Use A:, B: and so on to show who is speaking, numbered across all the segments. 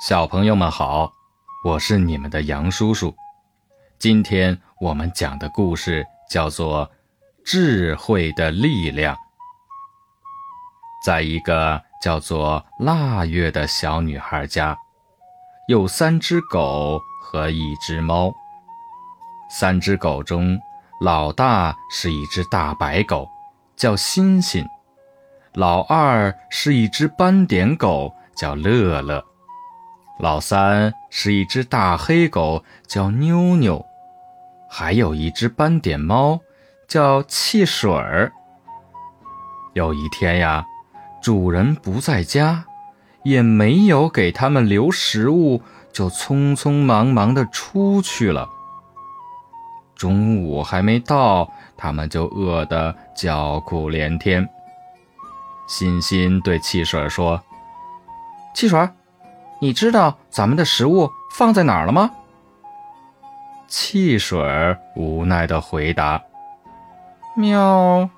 A: 小朋友们好，我是你们的杨叔叔。今天我们讲的故事叫做《智慧的力量》。在一个叫做腊月的小女孩家，有三只狗和一只猫。三只狗中，老大是一只大白狗，叫欣欣；老二是一只斑点狗，叫乐乐。老三是一只大黑狗，叫妞妞，还有一只斑点猫，叫汽水儿。有一天呀，主人不在家，也没有给他们留食物，就匆匆忙忙地出去了。中午还没到，他们就饿得叫苦连天。欣欣对汽水说：“
B: 汽水儿。”你知道咱们的食物放在哪儿了吗？
A: 汽水无奈的回答：“
B: 喵，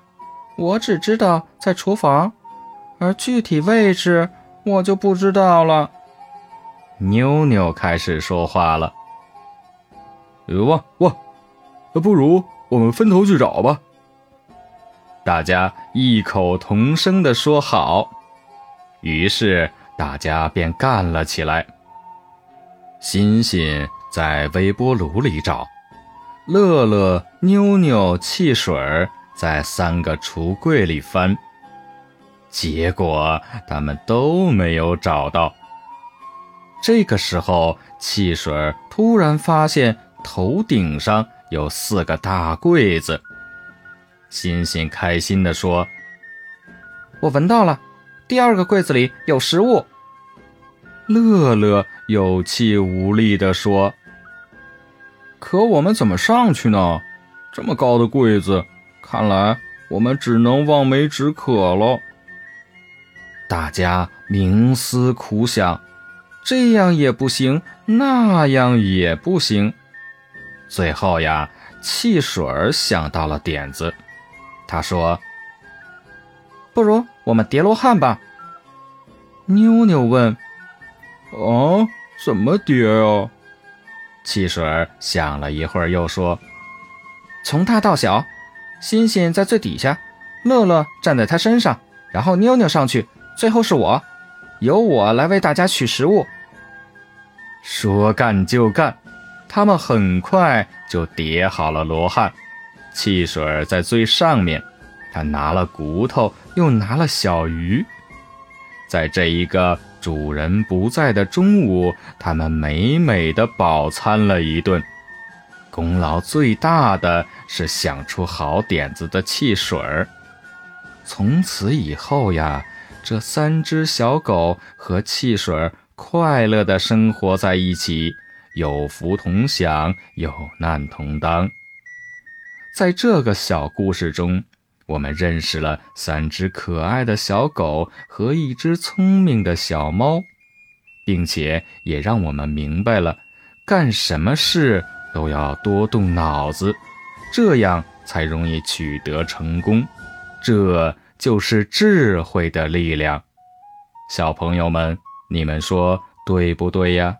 B: 我只知道在厨房，而具体位置我就不知道了。”
A: 妞妞开始说话了：“
C: 哇哇，不如我们分头去找吧。”
A: 大家异口同声的说好，于是。大家便干了起来。欣欣在微波炉里找，乐乐、妞妞、汽水在三个橱柜里翻，结果他们都没有找到。这个时候，汽水突然发现头顶上有四个大柜子，欣欣开心地说：“
B: 我闻到了。”第二个柜子里有食物。
A: 乐乐有气无力地说：“
C: 可我们怎么上去呢？这么高的柜子，看来我们只能望梅止渴了。”
A: 大家冥思苦想，这样也不行，那样也不行。最后呀，汽水想到了点子，他说。
B: 不如我们叠罗汉吧。
A: 妞妞问：“
C: 啊，怎么叠啊？”
A: 汽水想了一会儿，又说：“
B: 从大到小，欣欣在最底下，乐乐站在他身上，然后妞妞上去，最后是我，由我来为大家取食物。”
A: 说干就干，他们很快就叠好了罗汉。汽水在最上面。他拿了骨头，又拿了小鱼，在这一个主人不在的中午，他们美美的饱餐了一顿。功劳最大的是想出好点子的汽水儿。从此以后呀，这三只小狗和汽水儿快乐的生活在一起，有福同享，有难同当。在这个小故事中。我们认识了三只可爱的小狗和一只聪明的小猫，并且也让我们明白了，干什么事都要多动脑子，这样才容易取得成功。这就是智慧的力量。小朋友们，你们说对不对呀？